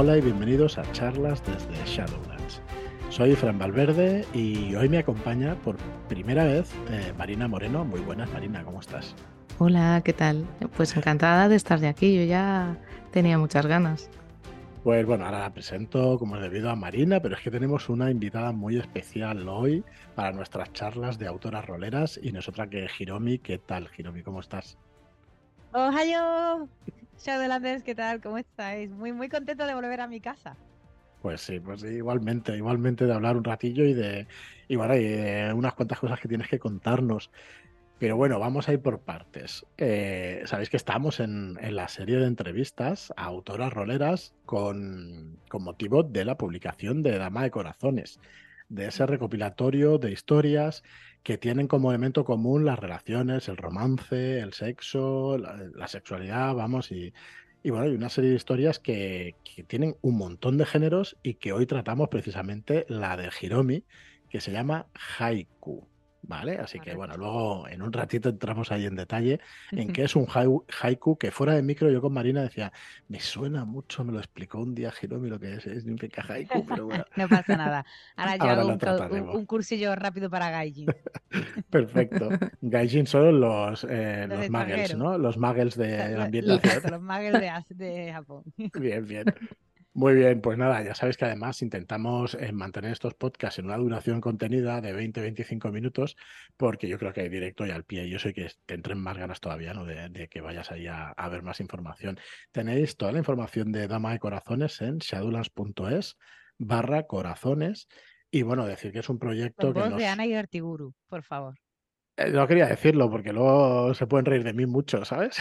Hola y bienvenidos a charlas desde Shadowlands. Soy Fran Valverde y hoy me acompaña por primera vez eh, Marina Moreno. Muy buenas, Marina, ¿cómo estás? Hola, ¿qué tal? Pues encantada de estar de aquí, yo ya tenía muchas ganas. Pues bueno, ahora la presento como es debido a Marina, pero es que tenemos una invitada muy especial hoy para nuestras charlas de autoras roleras y nosotras que Hiromi. ¿Qué tal, Hiromi? ¿Cómo estás? Ohio, Shadowlanders, ¿qué tal? ¿Cómo estáis? Muy, muy contento de volver a mi casa. Pues sí, pues igualmente, igualmente de hablar un ratillo y de, y bueno, unas cuantas cosas que tienes que contarnos. Pero bueno, vamos a ir por partes. Eh, Sabéis que estamos en, en, la serie de entrevistas a autoras roleras con, con, motivo de la publicación de Dama de Corazones, de ese recopilatorio de historias que tienen como elemento común las relaciones, el romance, el sexo, la, sexualidad, vamos, y, y, bueno, hay una serie de historias que, que tienen un montón de géneros y que hoy tratamos precisamente la de Hiromi, que se llama Haiku. ¿Vale? Así que bueno, luego en un ratito entramos ahí en detalle en qué es un haiku que fuera de micro yo con Marina decía, me suena mucho, me lo explicó un día Hiromi lo que es, es un haiku, pero bueno. no pasa nada. Ahora yo Ahora hago un, un, cursillo rápido para Gaijin. Perfecto. Gaijin son los, eh, los, los muggles, ¿no? Los muggles de la ambientación. Los, los muggles de, de Japón. Bien, bien. Muy bien, pues nada, ya sabes que además intentamos eh, mantener estos podcasts en una duración contenida de 20-25 minutos, porque yo creo que hay directo y al pie. y Yo sé que te entren más ganas todavía, ¿no? De, de que vayas ahí a, a, ver más información. Tenéis toda la información de Dama de Corazones en shadowlands.es barra corazones. Y bueno, decir que es un proyecto que. Nos... de Ana y Artiguru, por favor. Eh, no quería decirlo, porque luego se pueden reír de mí mucho, ¿sabes?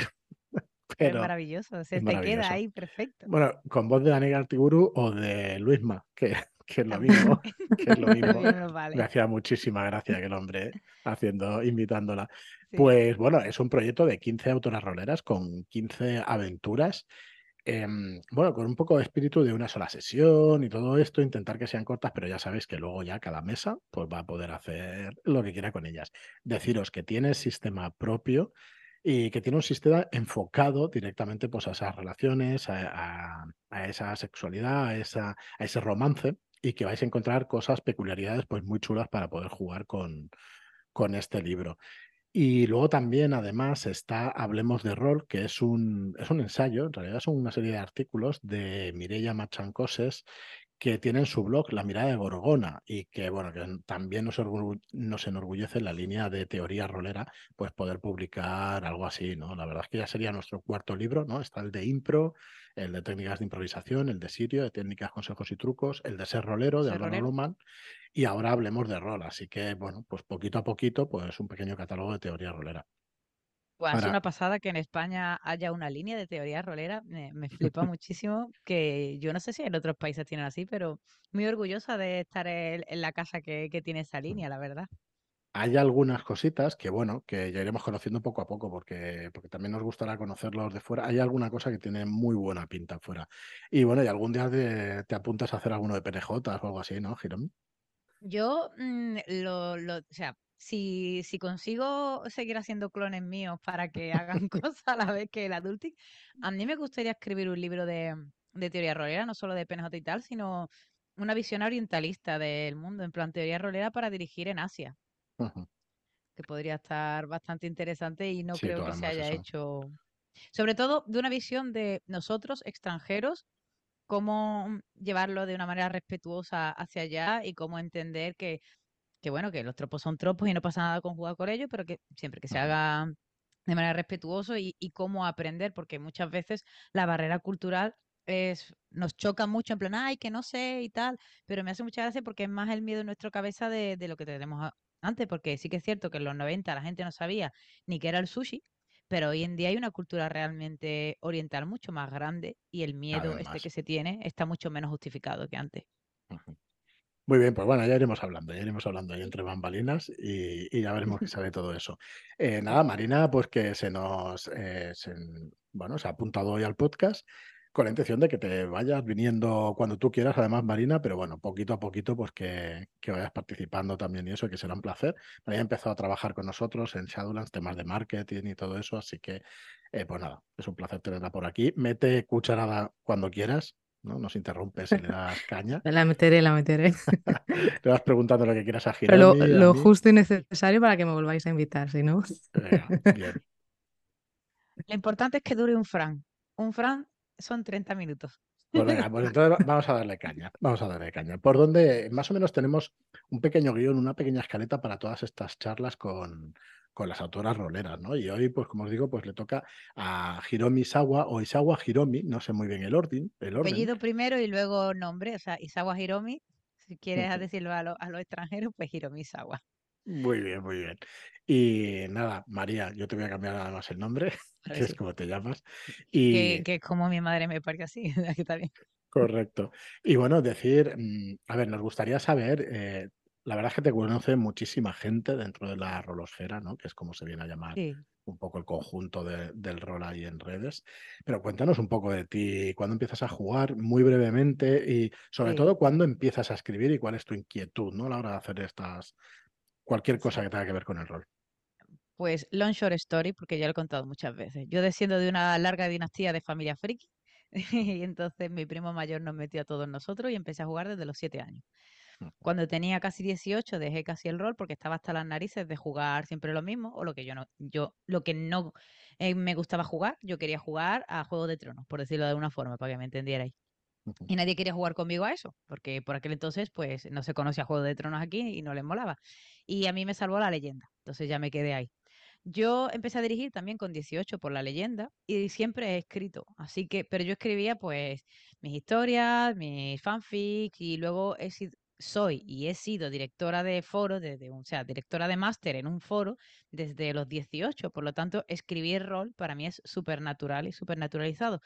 Pero es maravilloso, se te queda ahí perfecto. Bueno, con voz de Daniel Artiburu o de Luisma, que, que es lo mismo. que es lo mismo. vale. Me hacía muchísima gracia que el hombre haciendo, invitándola. Sí. Pues bueno, es un proyecto de 15 autoras roleras con 15 aventuras. Eh, bueno, con un poco de espíritu de una sola sesión y todo esto, intentar que sean cortas, pero ya sabéis que luego ya cada mesa pues va a poder hacer lo que quiera con ellas. Deciros que tiene sistema propio y que tiene un sistema enfocado directamente pues, a esas relaciones, a, esa sexualidad, a, esa, a, ese romance y que vais a encontrar cosas, peculiaridades pues muy chulas para poder jugar con, con este libro. Y luego también, además, está Hablemos de Rol, que es un, es un ensayo, en realidad son una serie de artículos de Mireia Machancoses, que tiene en su blog La mirada de Gorgona y que, bueno, que también nos, nos enorgullece en la línea de teoría rolera, pues poder publicar algo así, ¿no? La verdad es que ya sería nuestro cuarto libro, ¿no? Está el de impro, el de técnicas de improvisación, el de Sirio, de técnicas, consejos y trucos, el de ser rolero, de Álvaro Luman, y ahora hablemos de rol. Así que, bueno, pues poquito a poquito, pues un pequeño catálogo de teoría rolera. Pues es una pasada que en España haya una línea de teoría rolera, me, me flipa muchísimo, que yo no sé si en otros países tienen así, pero muy orgullosa de estar en, en la casa que, que, tiene esa línea, la verdad. Hay algunas cositas que, bueno, que ya iremos conociendo poco a poco, porque, porque también nos gustará conocerlos de fuera. Hay alguna cosa que tiene muy buena pinta fuera. Y bueno, y algún día te, te apuntas a hacer alguno de PNJ o algo así, ¿no, Girón? Yo mmm, lo, lo, o sea, si, si consigo seguir haciendo clones míos para que hagan cosas a la vez que el Adulting, a mí me gustaría escribir un libro de, de teoría rolera, no solo de PNJ y tal, sino una visión orientalista del mundo, en plan teoría rolera para dirigir en Asia. Uh -huh. Que podría estar bastante interesante y no sí, creo que se haya eso. hecho. Sobre todo de una visión de nosotros, extranjeros, cómo llevarlo de una manera respetuosa hacia allá y cómo entender que que bueno, que los tropos son tropos y no pasa nada con jugar con ellos, pero que siempre que se haga de manera respetuosa y, y, cómo aprender, porque muchas veces la barrera cultural es, nos choca mucho en plan, ay, que no sé y tal, pero me hace mucha gracia porque es más el miedo en nuestra cabeza de, de lo que tenemos antes, porque sí que es cierto que en los 90 la gente no sabía ni qué era el sushi, pero hoy en día hay una cultura realmente oriental mucho más grande y el miedo este que se tiene está mucho menos justificado que antes. Uh -huh. Muy bien, pues bueno, ya iremos hablando, ya iremos hablando ahí entre bambalinas y, y ya veremos qué sabe todo eso. Eh, nada, Marina, pues que se nos, eh, se, bueno, se ha apuntado hoy al podcast con la intención de que te vayas viniendo cuando tú quieras, además, Marina, pero bueno, poquito a poquito, pues que, que vayas participando también y eso, que será un placer. María ha empezado a trabajar con nosotros en Shadowlands, temas de marketing y todo eso, así que, eh, pues nada, es un placer tenerla por aquí. Mete cucharada cuando quieras, ¿no? Nos interrumpes y le das caña. la meteré, la meteré. Te vas preguntando lo que quieras a Pero lo, justo y necesario para que me volváis a invitar, si no. bien. Lo importante es que dure un fran. Un fran son 30 minutos. Pues venga, pues entonces vamos a darle caña. Vamos a darle caña. Por donde más o menos tenemos un pequeño guion, una pequeña escaleta para todas estas charlas con, con las autoras roleras, ¿no? Y hoy, pues como os digo, pues le toca a Hiromi Isawa o Isawa Hiromi, no sé muy bien el orden. El Apellido primero y luego nombre, o sea, Isawa Hiromi. Si quieres decirlo a, a los extranjeros, pues Hiromi Isawa. Muy bien, muy bien. Y nada, María, yo te voy a cambiar nada más el nombre, que es como te llamas. Y... Que, como mi madre me parece así, que está bien. Correcto. Y bueno, decir, mm, a ver, nos gustaría saber, eh, la verdad es que te conoce muchísima gente dentro de la rolosfera, ¿no? Que es como se viene a llamar un poco el conjunto del rol ahí en redes. Pero cuéntanos un poco de ti, cuándo empiezas a jugar, muy brevemente, y sobre todo cuándo empiezas a escribir y cuál es tu inquietud, ¿no? A la hora de hacer estas, cualquier cosa que tenga que ver con el rol. Pues Long Short Story, porque ya lo he contado muchas veces. Yo desciendo de una larga dinastía de familia friki, y entonces mi primo mayor nos metió a todos nosotros y empecé a jugar desde los siete años. Cuando tenía casi 18 dejé casi el rol porque estaba hasta las narices de jugar siempre lo mismo o lo que yo no, yo lo que no eh, me gustaba jugar, yo quería jugar a Juego de Tronos, por decirlo de alguna forma, para que me entendierais. Y nadie quería jugar conmigo a eso, porque por aquel entonces pues no se conocía Juego de Tronos aquí y no les molaba. Y a mí me salvó la leyenda, entonces ya me quedé ahí. Yo empecé a dirigir también con 18 por la leyenda y siempre he escrito, así que, pero yo escribía pues mis historias, mis fanfics y luego he sido, soy y he sido directora de foro, desde o sea, directora de máster en un foro desde los 18, por lo tanto, escribir rol para mí es súper natural y súper naturalizado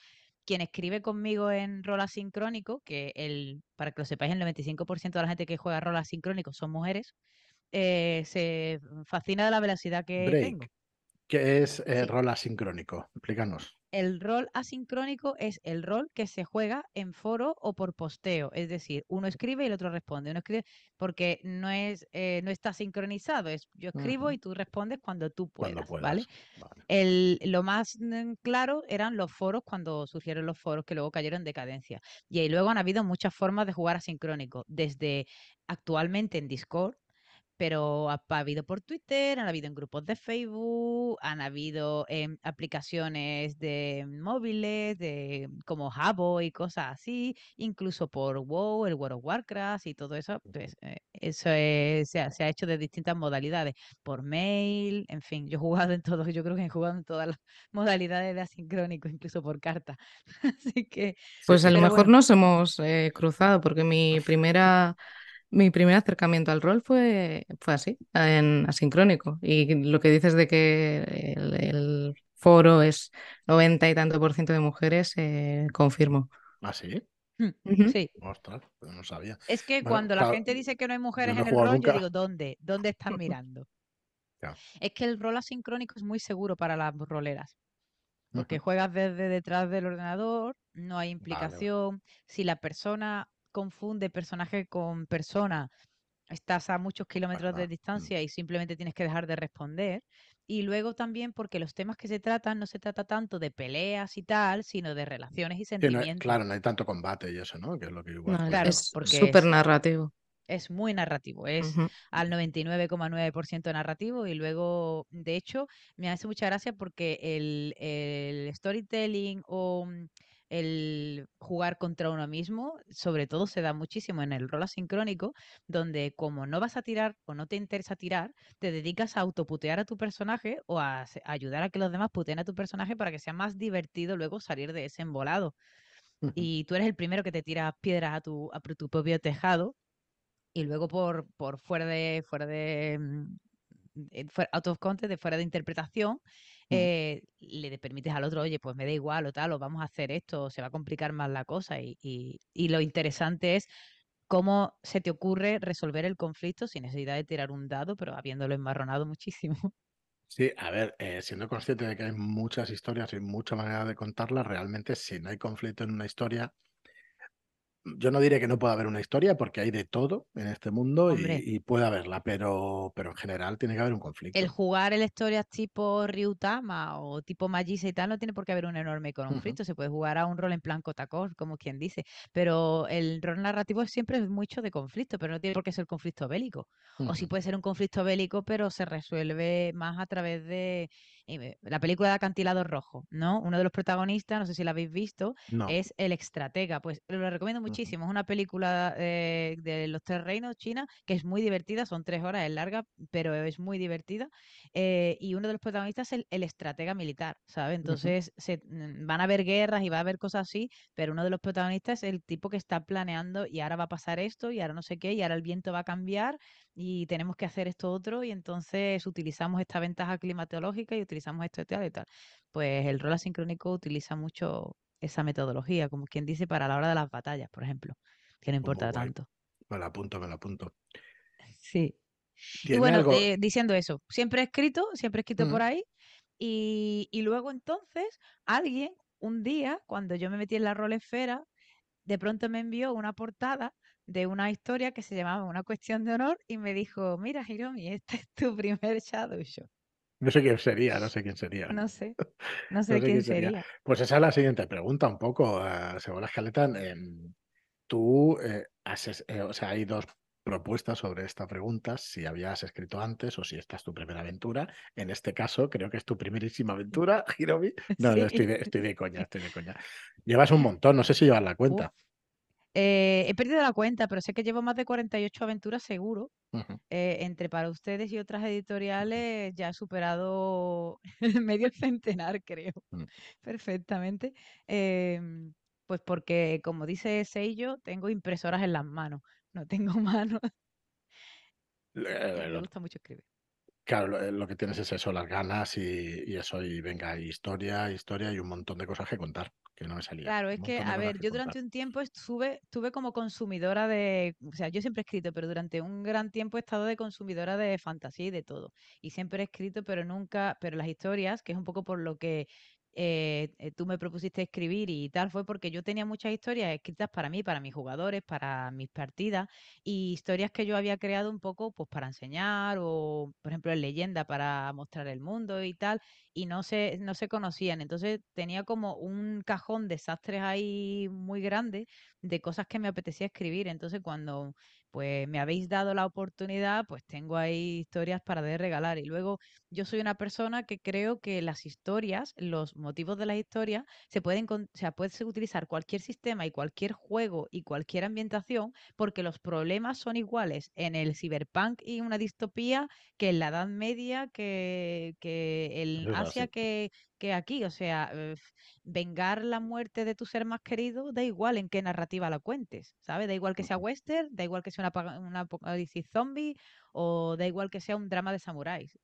quien escribe conmigo en rol asincrónico, que el, para que lo sepáis, el 95% de la gente que juega rol asincrónico son mujeres, eh, se fascina de la velocidad que tengo. ¿Qué es el rol asincrónico? Explícanos. El rol asincrónico es el rol que se juega en foro o por posteo. Es decir, uno escribe y el otro responde. Uno escribe porque no es eh, no está sincronizado. Es yo escribo y tú respondes cuando tú puedas. ¿vale? El, lo más claro eran los foros cuando surgieron los foros que luego cayeron en decadencia. Y ahí luego han habido muchas formas de jugar asincrónico. Desde actualmente en Discord, pero ha, habido por Twitter, han habido en grupos de Facebook, han habido en aplicaciones de móviles, de como Habo y cosas así, incluso por WoW, el World of Warcraft y todo eso, pues eh, eso se, ha, hecho de distintas modalidades, por mail, en fin, yo he jugado en todo, yo creo que he jugado en todas las modalidades de asincrónico, incluso por carta. así que... Pues a lo mejor nos hemos eh, cruzado, porque mi primera mi primer acercamiento al rol fue, fue así, en asincrónico. Y lo que dices de que el, foro es 90 y tanto por ciento de mujeres, eh, confirmo. ¿Ah, sí? Mm, sí. Ostras, pues no sabía. Es que cuando la gente dice que no hay mujeres en el rol, yo digo, ¿dónde? ¿Dónde están mirando? Es que el rol asincrónico es muy seguro para las roleras. Porque juegas desde detrás del ordenador, no hay implicación. Si la persona confunde personaje con persona, estás a muchos kilómetros de mm. distancia y simplemente tienes que dejar de responder. Y luego también porque los temas que se tratan no se trata tanto de peleas y tal, sino de relaciones y sentimientos. claro, no hay tanto combate y eso, ¿no? Que es lo que igual. claro, es súper narrativo. Es muy narrativo, es al 99,9% narrativo y luego, de hecho, me hace mucha gracia porque el, el storytelling o mm, el jugar contra uno mismo, sobre todo se da muchísimo en el rol asincrónico, donde como no vas a tirar o no te interesa tirar, te dedicas a autoputear a tu personaje o a, ayudar a que los demás puteen a tu personaje para que sea más divertido luego salir de ese embolado. Y tú eres el primero que te tiras piedras a tu, a tu propio tejado y luego por, por fuera de, fuera de, mm, out of context, de fuera de interpretación, eh, le permites al otro, oye, pues me da igual o tal, o vamos a hacer esto, o se va a complicar más la cosa. Y, lo interesante es cómo se te ocurre resolver el conflicto sin necesidad de tirar un dado, pero habiéndolo embarronado muchísimo. Sí, a ver, eh, siendo consciente de que hay muchas historias y mucha manera de contarlas, realmente si no hay conflicto en una historia, yo no diré que no pueda haber una historia porque hay de todo en este mundo y, puede haberla, pero, pero en general tiene que haber un conflicto. El jugar en historias tipo Ryutama o tipo Magisa y tal no tiene por qué haber un enorme conflicto. Se puede jugar a un rol en plan Kotakor, como quien dice. Pero el rol narrativo siempre es mucho de conflicto, pero no tiene por qué ser conflicto bélico. O sí puede ser un conflicto bélico, pero se resuelve más a través de la película de Acantilado Rojo, ¿no? Uno de los protagonistas, no sé si la habéis visto, es el estratega. Pues lo recomiendo muchísimo. Es una película eh, de los tres reinos, China, que es muy divertida, son tres horas, es larga, pero es muy divertida. Eh, y uno de los protagonistas es el, estratega militar, ¿sabes? Entonces se, mm, van a haber guerras y va a haber cosas así, pero uno de los protagonistas es el tipo que está planeando y ahora va a pasar esto y ahora no sé qué, y ahora el viento va a cambiar y tenemos que hacer esto otro y entonces utilizamos esta ventaja climatológica y utilizamos esto y tal y tal. Pues el rol asincrónico utiliza mucho esa metodología, como quien dice, para la hora de las batallas, por ejemplo, que no importa tanto. Me lo apunto, me lo apunto. Sí. Y bueno, diciendo eso, siempre he escrito, siempre he escrito por ahí. Y, y, luego entonces alguien, un día, cuando yo me metí en la rol esfera, de pronto me envió una portada de una historia que se llamaba Una cuestión de honor y me dijo, mira Hiromi, este es tu primer Shadow Show. No sé quién sería, no sé quién sería. No sé, no sé, quién, sería. Pues esa es la siguiente pregunta, un poco, uh, según la escaleta. Em, tú, eh, has, eh, o sea, hay dos propuestas sobre esta pregunta, si habías escrito antes o si esta es tu primera aventura. En este caso, creo que es tu primerísima aventura, Hiromi. No, no estoy, de, estoy, de, coña, estoy de coña. Llevas un montón, no sé si llevas la cuenta. Eh, he perdido la cuenta, pero sé que llevo más de 48 aventuras seguro. Eh, entre para ustedes y otras editoriales ya he superado medio centenar, creo. Mm. Perfectamente. Em, pues porque, como dice Seiyo, tengo impresoras en las manos. No tengo manos. me gusta mucho escribir. Claro, eh, lo, que tienes es eso, las ganas y, eso, y venga, historia, historia y un montón de cosas que contar, que no me salía. Claro, es que, a ver, yo durante un tiempo estuve, estuve como consumidora de, o sea, yo siempre he escrito, pero durante un gran tiempo he estado de consumidora de fantasía y de todo. Y siempre he escrito, pero nunca, pero las historias, que es un poco por lo que eh, eh, tú me propusiste escribir y tal, fue porque yo tenía muchas historias escritas para mí, para mis jugadores, para mis partidas, y historias que yo había creado un poco pues para enseñar, o por ejemplo en leyenda para mostrar el mundo y tal, y no se, no se conocían. Entonces tenía como un cajón de desastres ahí muy grande de cosas que me apetecía escribir. Entonces cuando pues me habéis dado la oportunidad, pues tengo ahí historias para de regalar. Y luego yo soy una persona que creo que las historias, los motivos de las historias, se pueden, o sea, puede utilizar cualquier sistema y cualquier juego y cualquier ambientación, porque los problemas son iguales en el cyberpunk y una distopía que en la Edad Media, que, que el Asia, que, que aquí. O sea, eh, vengar la muerte de tu ser más querido, da igual en qué narrativa la cuentes, ¿sabes? Da igual que sea western, da igual que sea una, una apocalipsis zombie o da igual que sea un drama de samuráis.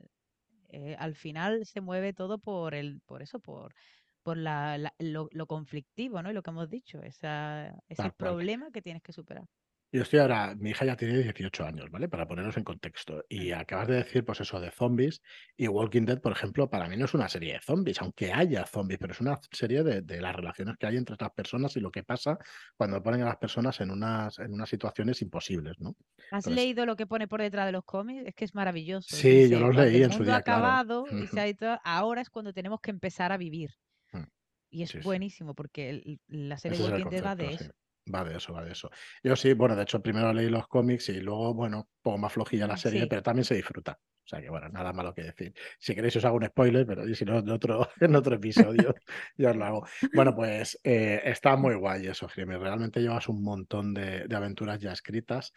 Eh, al final se mueve todo por el, por eso, por, por la, lo, conflictivo, ¿no? Y lo que hemos dicho, esa, ese problema que tienes que superar. Yo estoy ahora, mi hija ya tiene 18 años, ¿vale? Para ponernos en contexto. Y acabas de decir, pues eso, de zombies. Y Walking Dead, por ejemplo, para mí no es una serie de zombies, aunque haya zombies, pero es una serie de, las relaciones que hay entre las personas y lo que pasa cuando ponen a las personas en unas, en unas situaciones imposibles, ¿no? ¿Has leído lo que pone por detrás de los cómics? Es que es maravilloso. Sí, yo los leí en su día. acabado y se ha ahora es cuando tenemos que empezar a vivir. Mm. Y es buenísimo porque la serie Walking Dead va de eso. Va de eso, va de eso. Yo sí, bueno, de hecho primero leí los cómics y luego, bueno, un poco más flojilla la serie, pero también se disfruta. O sea que, bueno, nada malo que decir. Si queréis os hago un spoiler, pero si no, en otro, en otro episodio ya os lo hago. Bueno, pues eh, está muy guay eso, Jimmy. Realmente llevas un montón de, aventuras ya escritas.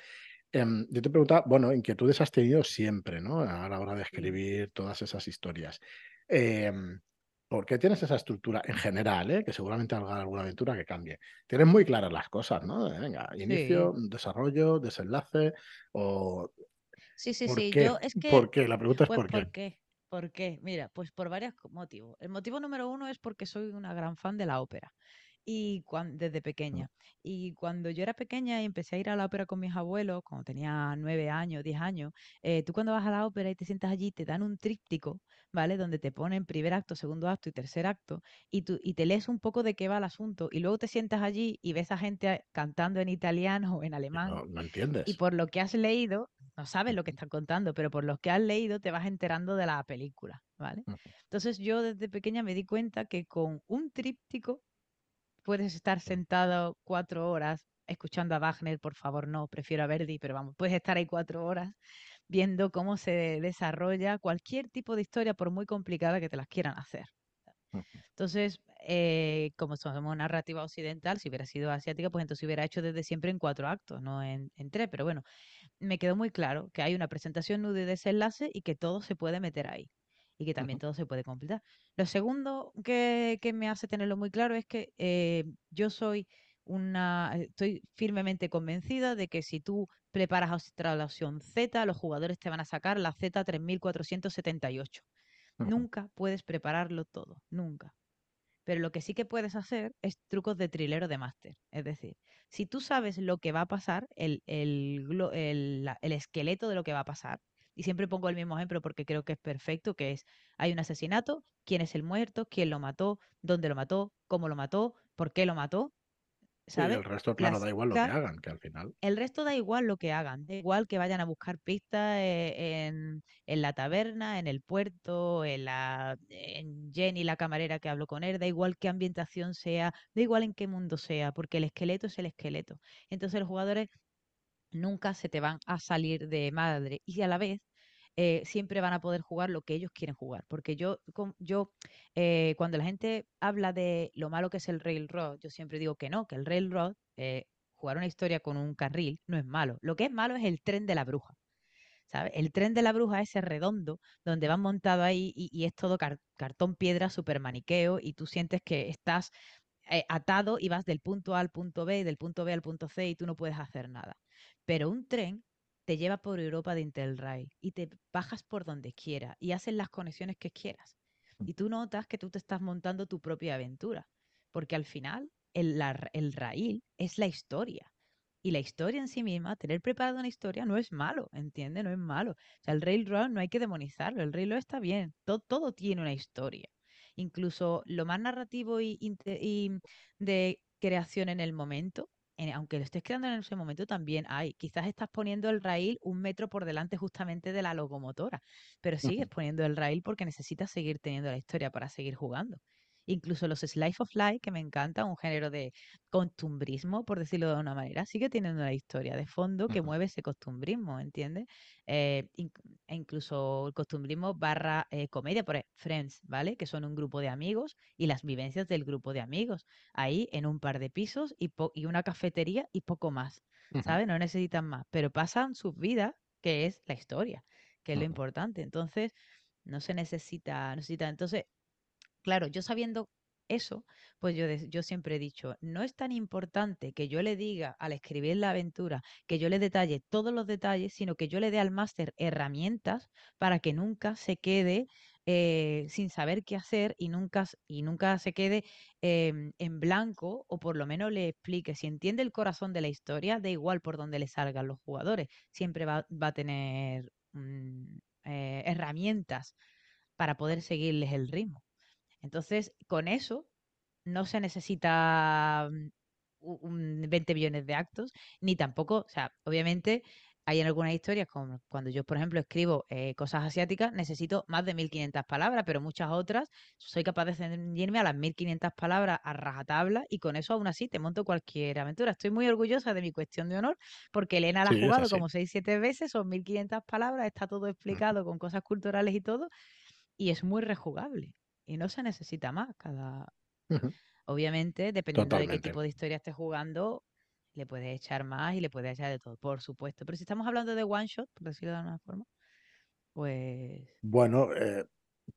Em, yo te preguntaba, bueno, inquietudes has tenido siempre, ¿no? A la hora de escribir todas esas historias. Eh, ¿Por qué tienes esa estructura en general, ¿eh? que seguramente habrá alguna aventura que cambie? Tienes muy claras las cosas, ¿no? Venga, inicio, desarrollo, desenlace o... Sí, sí, sí. Qué? Yo es que... ¿Por qué? La pregunta es pues, ¿por qué? ¿por qué? ¿Por qué? Mira, pues por varios motivos. El motivo número uno es porque soy una gran fan de la ópera. Y desde pequeña. Y cuando yo era pequeña y empecé a ir a la ópera con mis abuelos, cuando tenía nueve años, diez años, eh, tú cuando vas a la ópera y te sientas allí, te dan un tríptico, ¿vale? Donde te ponen primer acto, segundo acto y tercer acto, y, tú, y te lees un poco de qué va el asunto, y luego te sientas allí y ves a gente cantando en italiano o en alemán. No, no entiendes. Y por lo que has leído, no sabes lo que están contando, pero por lo que has leído te vas enterando de la película, ¿vale? Entonces yo desde pequeña me di cuenta que con un tríptico puedes estar sentado cuatro horas escuchando a Wagner, por favor, no, prefiero a Verdi, pero vamos, puedes estar ahí cuatro horas viendo cómo se desarrolla cualquier tipo de historia, por muy complicada que te las quieran hacer. Entonces, eh, como somos narrativa occidental, si hubiera sido asiática, pues entonces hubiera hecho desde siempre en cuatro actos, no en, en tres. Pero bueno, me quedó muy claro que hay una presentación nudo y desenlace y que todo se puede meter ahí y que también todo se puede completar. Lo segundo que, me hace tenerlo muy claro es que eh, yo soy una, estoy firmemente convencida de que si tú preparas la opción Z, los jugadores te van a sacar la Z 3478. Nunca puedes prepararlo todo, nunca. Pero lo que sí que puedes hacer es trucos de trilero de máster. Es decir, si tú sabes lo que va a pasar, el, el, esqueleto de lo que va a pasar, y siempre pongo el mismo ejemplo porque creo que es perfecto, que es, hay un asesinato, quién es el muerto, quién lo mató, dónde lo mató, cómo lo mató, por qué lo mató, el resto, claro, da igual lo que hagan, que al final. El resto da igual lo que hagan, da igual que vayan a buscar pistas eh, en, la taberna, en el puerto, en, la, en Jenny, la camarera que habló con él, da igual qué ambientación sea, da igual en qué mundo sea, porque el esqueleto es el esqueleto. Entonces los jugadores nunca se te van a salir de madre y a la vez eh, siempre van a poder jugar lo que ellos quieren jugar. Porque yo, yo eh, cuando la gente habla de lo malo que es el Railroad, yo siempre digo que no, que el Railroad, eh, jugar una historia con un carril, no es malo. Lo que es malo es el tren de la bruja. El tren de la bruja es ese redondo donde van montado ahí y, es todo cartón piedra, super maniqueo y tú sientes que estás atado y vas del punto A al punto B, del punto B al punto C y tú no puedes hacer nada. Pero un tren te lleva por Europa de Interrail y te bajas por donde quiera y haces las conexiones que quieras. Mm. Y tú notas que tú te estás montando tu propia aventura, porque al final el, el rail es la historia. Y la historia en sí misma, tener preparado una historia no es malo, ¿entiendes? No es malo. O sea, el railroad no hay que demonizarlo, el railroad está bien, todo, todo tiene una historia. Incluso lo más narrativo y, y de creación en el momento aunque lo estés creando en ese momento, también hay. Quizás estás poniendo el rail un metro por delante justamente de la locomotora, pero sigues poniendo el rail porque necesitas seguir teniendo la historia para seguir jugando. Incluso los Slice of Life, que me encanta, un género de costumbrismo, por decirlo de una manera, sigue teniendo una historia de fondo que mueve ese costumbrismo, ¿entiendes? Eh, e incluso el costumbrismo barra eh, comedia, por ejemplo, Friends, ¿vale? Que son un grupo de amigos y las vivencias del grupo de amigos. Ahí en un par de pisos y, y una cafetería y poco más, ¿sabes? No necesitan más, pero pasan sus vidas, que es la historia, que es lo importante. Entonces, no se necesita, necesita. Entonces, claro, yo sabiendo eso, pues yo, yo siempre he dicho, no es tan importante que yo le diga al escribir la aventura, que yo le detalle todos los detalles, sino que yo le dé al máster herramientas para que nunca se quede eh, sin saber qué hacer y nunca, y nunca se quede em, en blanco o por lo menos le explique. Si entiende el corazón de la historia, da igual por dónde le salgan los jugadores, siempre va, a tener mm, eh, herramientas para poder seguirles el ritmo. Entonces, con eso no se necesita 20 mm, millones de actos, ni tampoco, o sea, obviamente hay en algunas historias, como cuando yo, por ejemplo, escribo eh, cosas asiáticas, necesito más de 1500 palabras, pero muchas otras soy capaz de ceñirme a las 1500 palabras a rajatabla y con eso aún así te monto cualquier aventura. Estoy muy orgullosa de mi cuestión de honor porque Elena la ha jugado como 6-7 veces, son 1500 palabras, está todo explicado con cosas culturales y todo, y es muy rejugable y no se necesita más. Cada... Obviamente, dependiendo de qué tipo de historia estés jugando, le puedes echar más y le puedes echar de todo, por supuesto. Pero si estamos hablando de one shot, por decirlo de alguna forma, pues. Bueno, eh,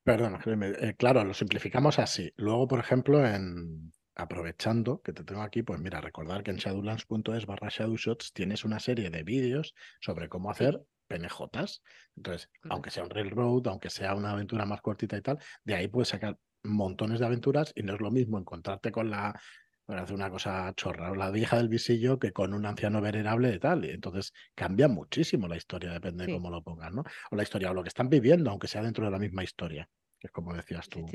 perdón, eh, claro, lo simplificamos así. Luego, por ejemplo, en aprovechando que te tengo aquí, pues mira, recordar que en shadowlands.es barra shadowshots tienes una serie de vídeos sobre cómo hacer PNJs. Entonces, aunque sea un railroad, aunque sea una aventura más cortita y tal, de ahí puedes sacar montones de aventuras y no es lo mismo encontrarte con la hace una cosa chorra. La vieja del visillo que con un anciano venerable y tal. Entonces cambia muchísimo la historia, depende de cómo lo pongas, ¿no? O la historia, o lo que están viviendo, aunque sea dentro de la misma historia. Que es como decías tú.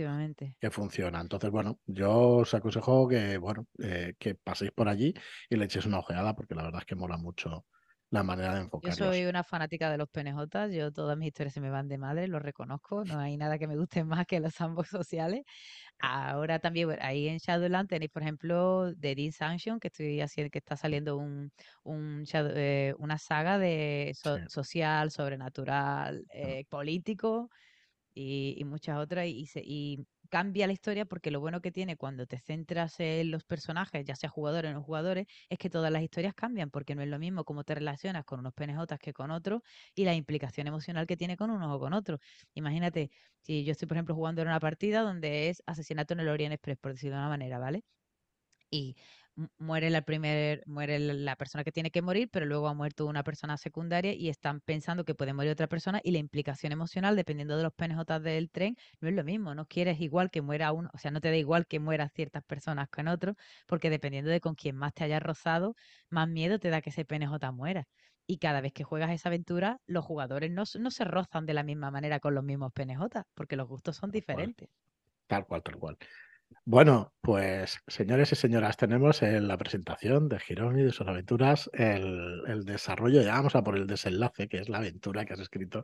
Que funciona. Entonces, bueno, yo os aconsejo que, bueno, eh, que paséis por allí y le echéis una ojeada, porque la verdad es que mola mucho la manera de enfocarlos. Yo soy una fanática de los PNJ, yo todas mis historias se me van de madre, lo reconozco, no hay nada que me guste más que los ambos sociales. Ahora también ahí en Shadowland tenéis, por ejemplo, The Dean Sanction, que estoy haciendo, que está saliendo un, un eh, una saga de social, sobrenatural, eh, político y, y, muchas otras. Y, y cambia la historia porque lo bueno que tiene cuando te centras en los personajes, ya sea jugadores o no jugadores, es que todas las historias cambian porque no es lo mismo cómo te relacionas con unos PNJ que con otros y la implicación emocional que tiene con unos o con otros. Imagínate, si yo estoy, por ejemplo, jugando en una partida donde es asesinato en el Orient Express, por decirlo de una manera, ¿vale? Y muere la primer, muere la persona que tiene que morir, pero luego ha muerto una persona secundaria y están pensando que puede morir otra persona y la implicación emocional, dependiendo de los PNJ del tren, no es lo mismo. No quieres igual que muera uno, o sea, no te da igual que mueran ciertas personas en otros, porque dependiendo de con quién más te hayas rozado, más miedo te da que ese PNJ muera. Y cada vez que juegas esa aventura, los jugadores no, no se rozan de la misma manera con los mismos PNJ, porque los gustos son diferentes. Tal cual, tal cual. Bueno, pues señores y señoras, tenemos en la presentación de Girón y de sus aventuras el, desarrollo, ya vamos a por el desenlace, que es la aventura que has escrito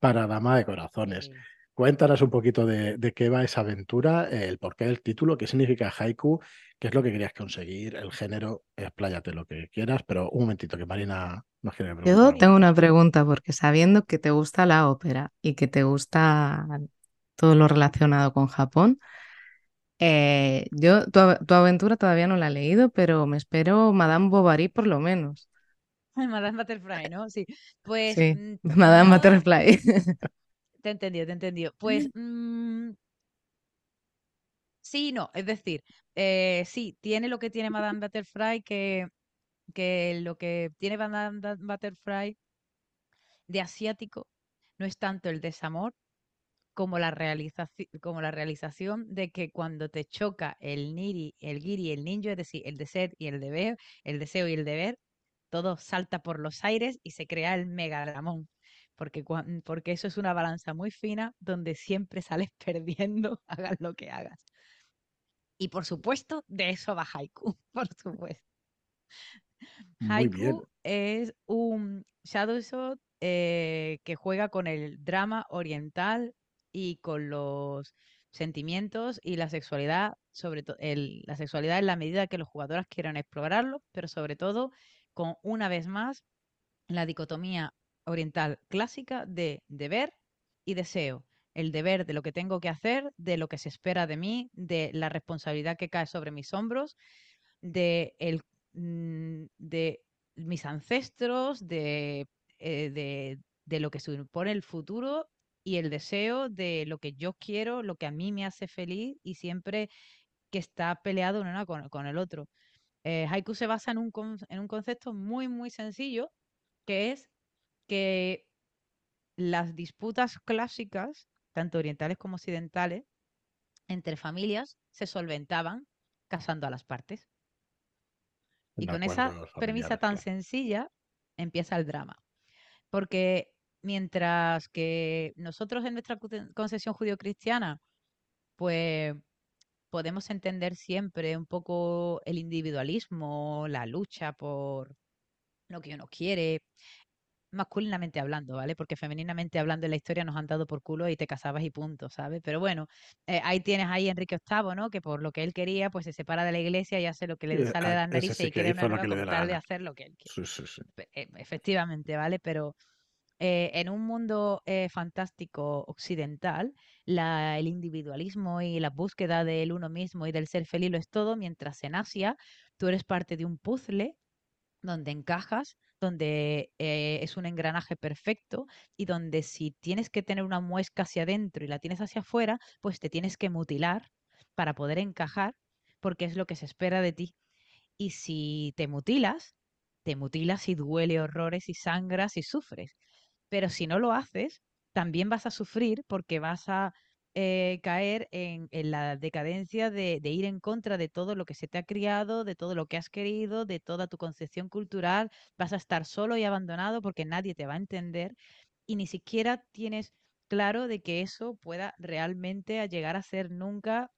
para Dama de Corazones. Cuéntanos un poquito de, qué va esa aventura, el porqué del título, qué significa haiku, qué es lo que querías conseguir, el género, expláyate lo que quieras, pero un momentito que Marina nos quiere preguntar. Yo tengo una pregunta, porque sabiendo que te gusta la ópera y que te gusta todo lo relacionado con Japón, eh, yo, tu, aventura todavía no la he leído, pero me espero Madame Bovary por lo menos. Madame Butterfly, ¿no? Sí. Pues. Sí, mm, Madame Butterfly. Te entendido, te entendido. Pues. Mm, sí, no. Es decir, eh, sí, tiene lo que tiene Madame Butterfly, que, que lo que tiene Madame Butterfly de asiático no es tanto el desamor, como la, realización, como la realización de que cuando te choca el niri, el giri y el ninjo, es decir, el deseo y el deber, el deseo y el deber, todo salta por los aires y se crea el megalamón. Porque, porque eso es una balanza muy fina donde siempre sales perdiendo, hagas lo que hagas. Y por supuesto, de eso va Haiku, por supuesto. Haiku es un Shadow eh, que juega con el drama oriental y con los sentimientos y la sexualidad, sobre todo la sexualidad en la medida que los jugadores quieran explorarlo, pero sobre todo con una vez más la dicotomía oriental clásica de deber y deseo. El deber de lo que tengo que hacer, de lo que se espera de mí, de la responsabilidad que cae sobre mis hombros, de, el, mm, de mis ancestros, de, eh, de, de lo que supone el futuro y el deseo de lo que yo quiero, lo que a mí me hace feliz y siempre que está peleado uno con, el otro. Eh, haiku se basa en un, en un concepto muy, muy sencillo, que es que las disputas clásicas, tanto orientales como occidentales, entre familias se solventaban casando a las partes. Y con esa premisa tan sencilla empieza el drama. Porque Mientras que nosotros en nuestra concesión judío-cristiana, pues podemos entender siempre un poco el individualismo, la lucha por lo que uno quiere, masculinamente hablando, ¿vale? Porque femeninamente hablando en la historia nos han dado por culo y te casabas y punto, ¿sabes? Pero bueno, eh, ahí tienes ahí Enrique VIII, ¿no? Que por lo que él quería, pues se separa de la iglesia y hace lo que le eh, sale de las narices y quiere una nueva de hacer lo que él quiere. Sí, sí, sí. E, efectivamente, ¿vale? Pero eh, en un mundo eh, fantástico occidental, el individualismo y la búsqueda del uno mismo y del ser feliz lo es todo, mientras en Asia tú eres parte de un puzzle donde encajas, donde eh, es un engranaje perfecto y donde si tienes que tener una muesca hacia adentro y la tienes hacia afuera, pues te tienes que mutilar para poder encajar, porque es lo que se espera de ti. Y si te mutilas, te mutilas y duele horrores y sangras y sufres. Pero si no lo haces, también vas a sufrir porque vas a eh, caer en, la decadencia de, ir en contra de todo lo que se te ha criado, de todo lo que has querido, de toda tu concepción cultural. Vas a estar solo y abandonado porque nadie te va a entender y ni siquiera tienes claro de que eso pueda realmente llegar a ser nunca,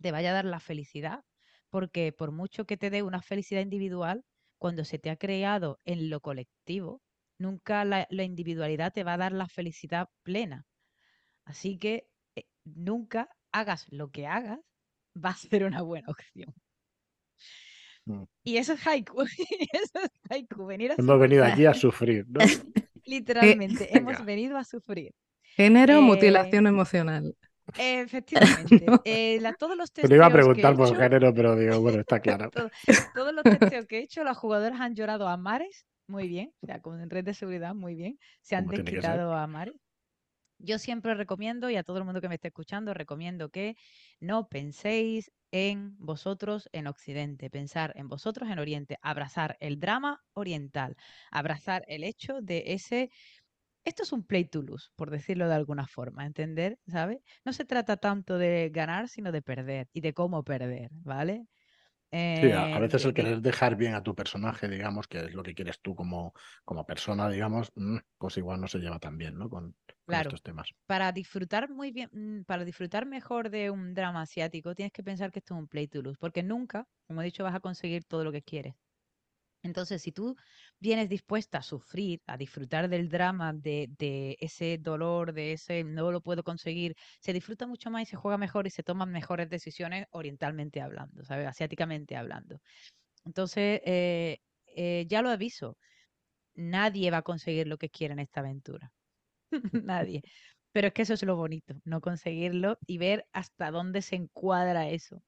te vaya a dar la felicidad, porque por mucho que te dé una felicidad individual, cuando se te ha creado en lo colectivo, nunca la, individualidad te va a dar la felicidad plena. Así que eh, nunca hagas lo que hagas, va a ser una buena opción. Mm. Y eso es haiku. eso es haiku. Hemos venido aquí a sufrir, ¿no? Literalmente, hemos venido a sufrir. Género, mutilación eh, emocional. Efectivamente. Eh, todos los Te iba a preguntar por género, pero digo, bueno, está claro. todos los testeos que he hecho, las jugadoras han llorado a mares, muy bien, o sea, con red de seguridad, muy bien. Se han desquitado a mares. Yo siempre recomiendo, y a todo el mundo que me esté escuchando, recomiendo que no penséis en vosotros en Occidente, pensar en vosotros en Oriente, abrazar el drama oriental, abrazar el hecho de ese esto es un play to lose, por decirlo de alguna forma, ¿entender? ¿Sabes? No se trata tanto de ganar, sino de perder y de cómo perder, ¿vale? Sí, a, eh, veces el querer dejar bien a tu personaje, digamos, que es lo que quieres tú como, como persona, digamos, mm, pues igual no se lleva tan bien, ¿no? Con, estos temas. Para disfrutar muy bien, mm, para disfrutar mejor de un drama asiático, tienes que pensar que esto es un play to lose, porque nunca, como he dicho, vas a conseguir todo lo que quieres. Entonces, si tú vienes dispuesta a sufrir, a disfrutar del drama, de, ese dolor, de ese no lo puedo conseguir, se disfruta mucho más y se juega mejor y se toman mejores decisiones orientalmente hablando, ¿sabes? Asiáticamente hablando. Entonces, eh, eh, ya lo aviso, nadie va a conseguir lo que quiere en esta aventura. nadie. Pero es que eso es lo bonito, no conseguirlo y ver hasta dónde se encuadra eso.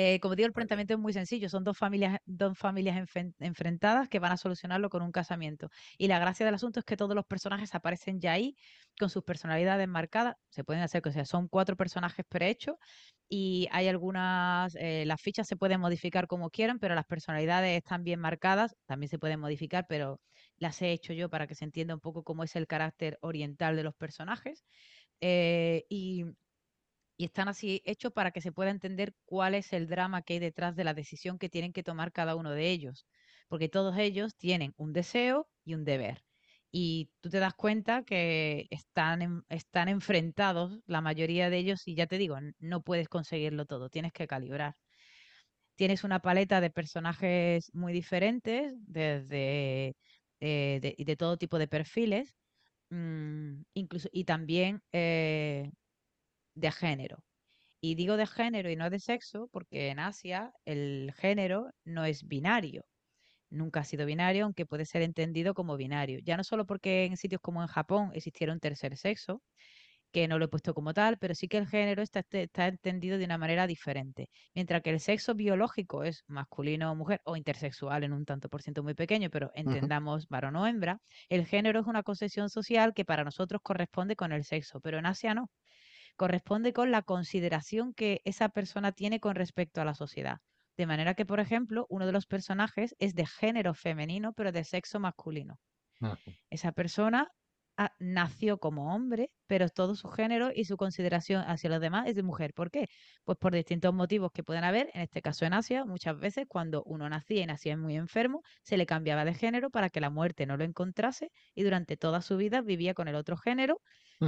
Eh, como digo, el planteamiento es muy sencillo. Son dos familias, dos familias enfrentadas que van a solucionarlo con un casamiento. Y la gracia del asunto es que todos los personajes aparecen ya ahí con sus personalidades marcadas. Se pueden hacer, o sea, son cuatro personajes prehechos y hay algunas, eh, las fichas se pueden modificar como quieran, pero las personalidades están bien marcadas. También se pueden modificar, pero las he hecho yo para que se entienda un poco cómo es el carácter oriental de los personajes. Eh, y y están así hechos para que se pueda entender cuál es el drama que hay detrás de la decisión que tienen que tomar cada uno de ellos, porque todos ellos tienen un deseo y un deber. Y tú te das cuenta que están, están enfrentados, la mayoría de ellos, y ya te digo, no puedes conseguirlo todo, tienes que calibrar. Tienes una paleta de personajes muy diferentes, desde eh, de, todo tipo de perfiles, mm, incluso, y también eh, de género. Y digo de género y no de sexo porque en Asia el género no es binario. Nunca ha sido binario, aunque puede ser entendido como binario. Ya no solo porque en sitios como en Japón existiera un tercer sexo, que no lo he puesto como tal, pero sí que el género está, está, entendido de una manera diferente. Mientras que el sexo biológico es masculino o mujer, o intersexual en un tanto por ciento muy pequeño, pero entendamos varón o hembra, el género es una concesión social que para nosotros corresponde con el sexo, pero en Asia no corresponde con la consideración que esa persona tiene con respecto a la sociedad. De manera que, por ejemplo, uno de los personajes es de género femenino, pero de sexo masculino. Esa persona nació como hombre, pero todo su género y su consideración hacia los demás es de mujer. ¿Por qué? Pues por distintos motivos que pueden haber. En este caso en Asia, muchas veces cuando uno nacía y nacía muy enfermo, se le cambiaba de género para que la muerte no lo encontrase y durante toda su vida vivía con el otro género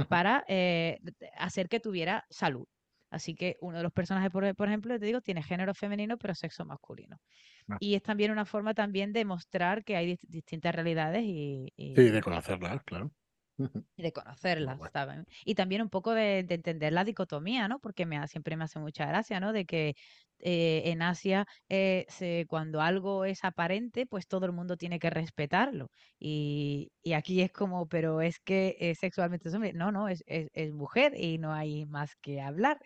para eh, hacer que tuviera salud. Así que uno de los personajes, por, ejemplo, te digo, tiene género femenino pero sexo masculino. Ah. Y es también una forma también de mostrar que hay distintas realidades y, y... Sí, de conocerlas, claro. Y de conocerlas, Y también un poco de, entender la dicotomía, ¿no? Porque me, siempre me hace mucha gracia, ¿no? De que eh, en Asia eh, cuando algo es aparente, pues todo el mundo tiene que respetarlo. Y, aquí es como, pero es que eh, sexualmente es hombre. No, no, es, es, mujer y no hay más que hablar.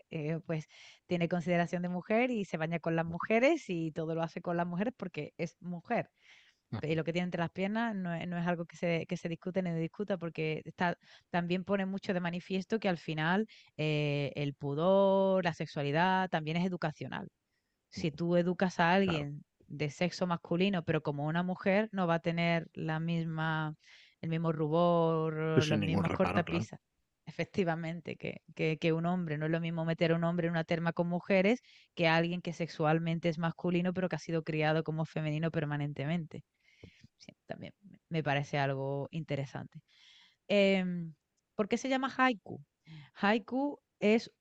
pues tiene consideración de mujer y se baña con las mujeres y todo lo hace con las mujeres porque es mujer. Y lo que tiene entre las piernas no es, algo que se, que se discute ni se discuta porque está, también pone mucho de manifiesto que al final eh, el pudor, la sexualidad también es educacional. Si tú educas a alguien de sexo masculino, pero como una mujer, no va a tener la misma, el mismo rubor, la misma cortapisa. efectivamente, que, que, un hombre. No es lo mismo meter a un hombre en una terma con mujeres que a alguien que sexualmente es masculino, pero que ha sido criado como femenino permanentemente. También me parece algo interesante. Em, ¿Por qué se llama haiku? Haiku es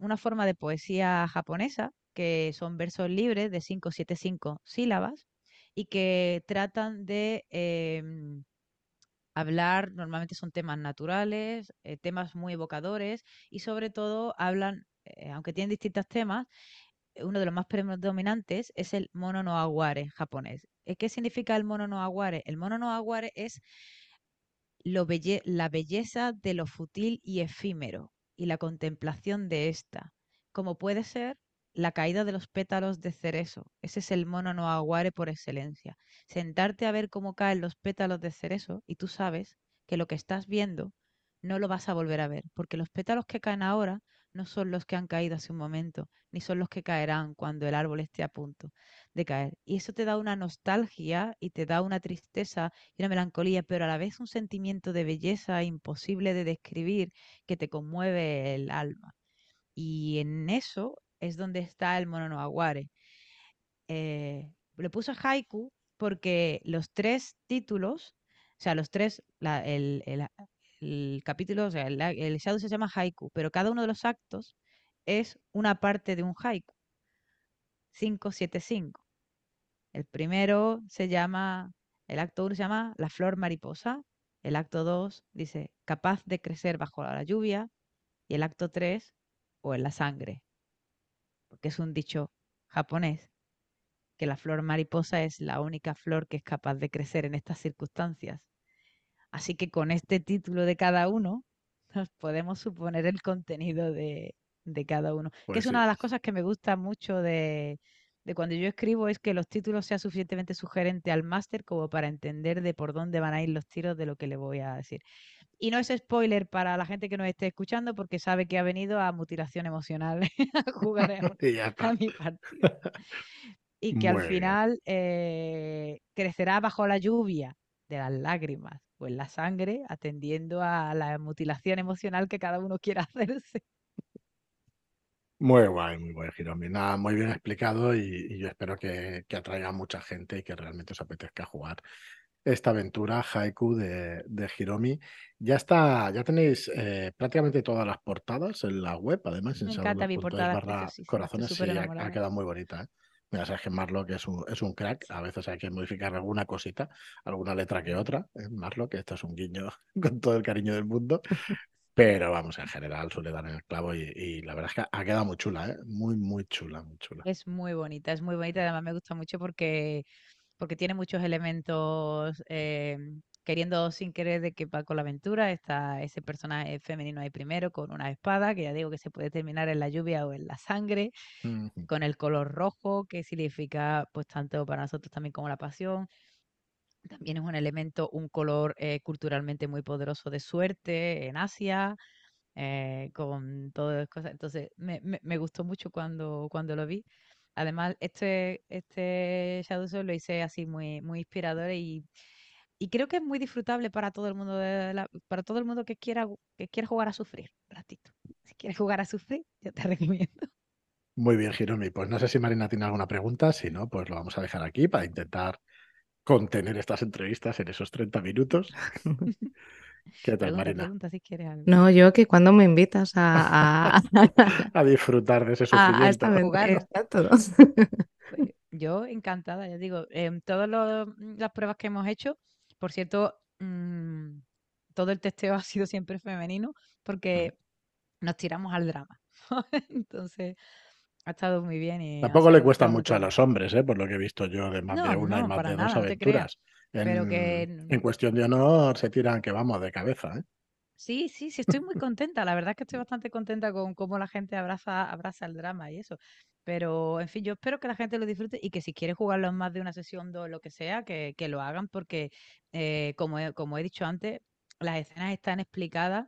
una forma de poesía japonesa, que son versos libres de 5, 7, 5 sílabas y que tratan de em, hablar, normalmente son temas naturales, eh, temas muy evocadores y sobre todo hablan, eh, aunque tienen distintos temas, uno de los más predominantes es el mono no aguare japonés. Eh, ¿Qué significa el mono no aguare? El mono no aguare es la belleza de lo futil y efímero y la contemplación de esta, como puede ser la caída de los pétalos de cerezo. Ese es el mono no aguare por excelencia. Sentarte a ver cómo caen los pétalos de cerezo y tú sabes que lo que estás viendo no lo vas a volver a ver, porque los pétalos que caen ahora no son los que han caído hace un momento, ni son los que caerán cuando el árbol esté a punto de caer. Y eso te da una nostalgia y te da una tristeza y una melancolía, pero a la vez un sentimiento de belleza imposible de describir que te conmueve el alma. Y en eso es donde está el mono no aguare. Eh, le puse haiku porque los tres títulos, o sea, los tres, el, capítulo, o sea, el, el shadow se llama haiku, pero cada uno de los actos es una parte de un haiku. 575. El primero se llama, el acto 1 se llama La flor mariposa, el acto 2 dice capaz de crecer bajo la lluvia y el acto 3 o en la sangre, porque es un dicho japonés que la flor mariposa es la única flor que es capaz de crecer en estas circunstancias. Así que con este título de cada uno nos podemos suponer el contenido de, cada uno. que es pues una de las cosas que me gusta mucho de, de cuando yo escribo es que los títulos sean suficientemente sugerentes al máster como para entender de por dónde van a ir los tiros de lo que le voy a decir. Y no es spoiler para la gente que nos esté escuchando porque sabe que ha venido a mutilación emocional a jugar a, mi partido. Y que al final eh, crecerá bajo la lluvia de las lágrimas en la sangre, atendiendo a la mutilación emocional que cada uno quiera hacerse. Muy guay, muy guay, Hiromi. Nada, muy bien explicado y, yo espero que, atraiga a mucha gente y que realmente os apetezca jugar esta aventura Haiku de, de Hiromi. Ya está, ya tenéis eh, prácticamente todas las portadas en la web, además en Me encanta mi portada. barra corazones, sí, ha, quedado muy bonita. ¿eh? Mira, sabes que Marlock es un, es un crack, a veces hay que modificar alguna cosita, alguna letra que otra. ¿eh? Marlock, esto es un guiño con todo el cariño del mundo, pero vamos, en general suele dar en el clavo y, la verdad es que ha quedado muy chula, ¿eh? muy, muy chula, muy chula. Es muy bonita, es muy bonita. Además me gusta mucho porque, porque tiene muchos elementos eh, queriendo sin querer de que va con la aventura. Está ese personaje femenino ahí primero con una espada, que ya digo que se puede terminar en la lluvia o en la sangre, con el color rojo, que significa pues tanto para nosotros también como la pasión. También es un elemento, un color eh, culturalmente muy poderoso de suerte en Asia, eh, con todas las cosas. Entonces, me, me, gustó mucho cuando, cuando lo vi. Además, este, este Shadow Soul lo hice así muy, muy inspirador y, y creo que es muy disfrutable para todo el mundo de para todo el mundo que quiera que quiera jugar a sufrir un ratito. Si quieres jugar a sufrir, yo te recomiendo. Muy bien, Hiromi. Pues no sé si Marina tiene alguna pregunta, si no, pues lo vamos a dejar aquí para intentar contener estas entrevistas en esos 30 minutos. ¿Qué tal, Marina? No, yo que cuando me invitas a, a... disfrutar de ese sufrimiento. A, jugar yo encantada, ya digo, en todas las pruebas que hemos hecho, por cierto, mm, todo el testeo ha sido siempre femenino porque nos tiramos al drama. Entonces, ha estado muy bien. Y Tampoco le cuesta mucho a los hombres, ¿eh? por lo que he visto yo de más de una y más de dos aventuras. En, en, cuestión de honor se tiran que vamos de cabeza. ¿eh? Sí, sí, sí, estoy muy contenta. La verdad es que estoy bastante contenta con cómo la gente abraza, abraza el drama y eso. Pero, en fin, yo espero que la gente lo disfrute y que si quiere jugarlo en más de una sesión, dos, lo que sea, que, que lo hagan, porque, eh, como, como he dicho antes, las escenas están explicadas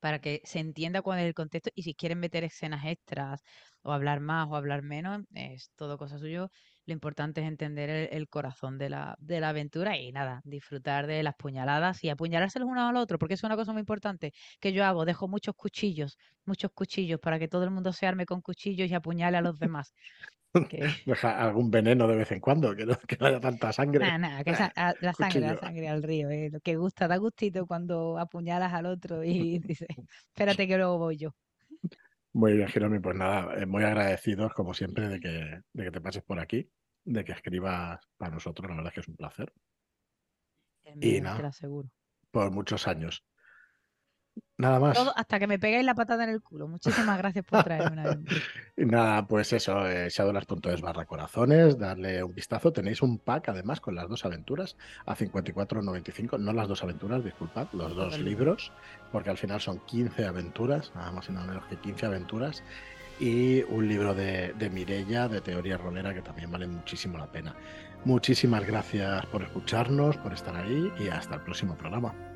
para que se entienda cuál es el contexto y si quieren meter escenas extras o hablar más o hablar menos, es todo cosa suyo. Lo importante es entender el, corazón de la, de la aventura y nada, disfrutar de las puñaladas y apuñalárselos uno al otro, porque es una cosa muy importante que yo hago, dejo muchos cuchillos, muchos cuchillos para que todo el mundo se arme con cuchillos y apuñale a los demás. Deja algún veneno de vez en cuando, que no, haya tanta sangre. que la sangre, la sangre al río. Eh, lo que gusta, da gustito cuando apuñalas al otro y dices, espérate que luego voy yo. Muy bien, Jeromi, pues nada, eh, muy agradecidos como siempre de que, de que te pases por aquí, de que escribas para nosotros, la verdad es que es un placer. y nada, por muchos años. Nada más. hasta que me peguéis la patada en el culo. Muchísimas gracias por traerme una vez. nada, pues eso, eh, shadowlands.es barra corazones, darle un vistazo. Tenéis un pack además con las dos aventuras a 54.95, no las dos aventuras, disculpad, los dos libros, porque al final son 15 aventuras, nada más y nada menos que 15 aventuras. Y un libro de, de Mirella, de teoría rolera, que también vale muchísimo la pena. Muchísimas gracias por escucharnos, por estar ahí y hasta el próximo programa.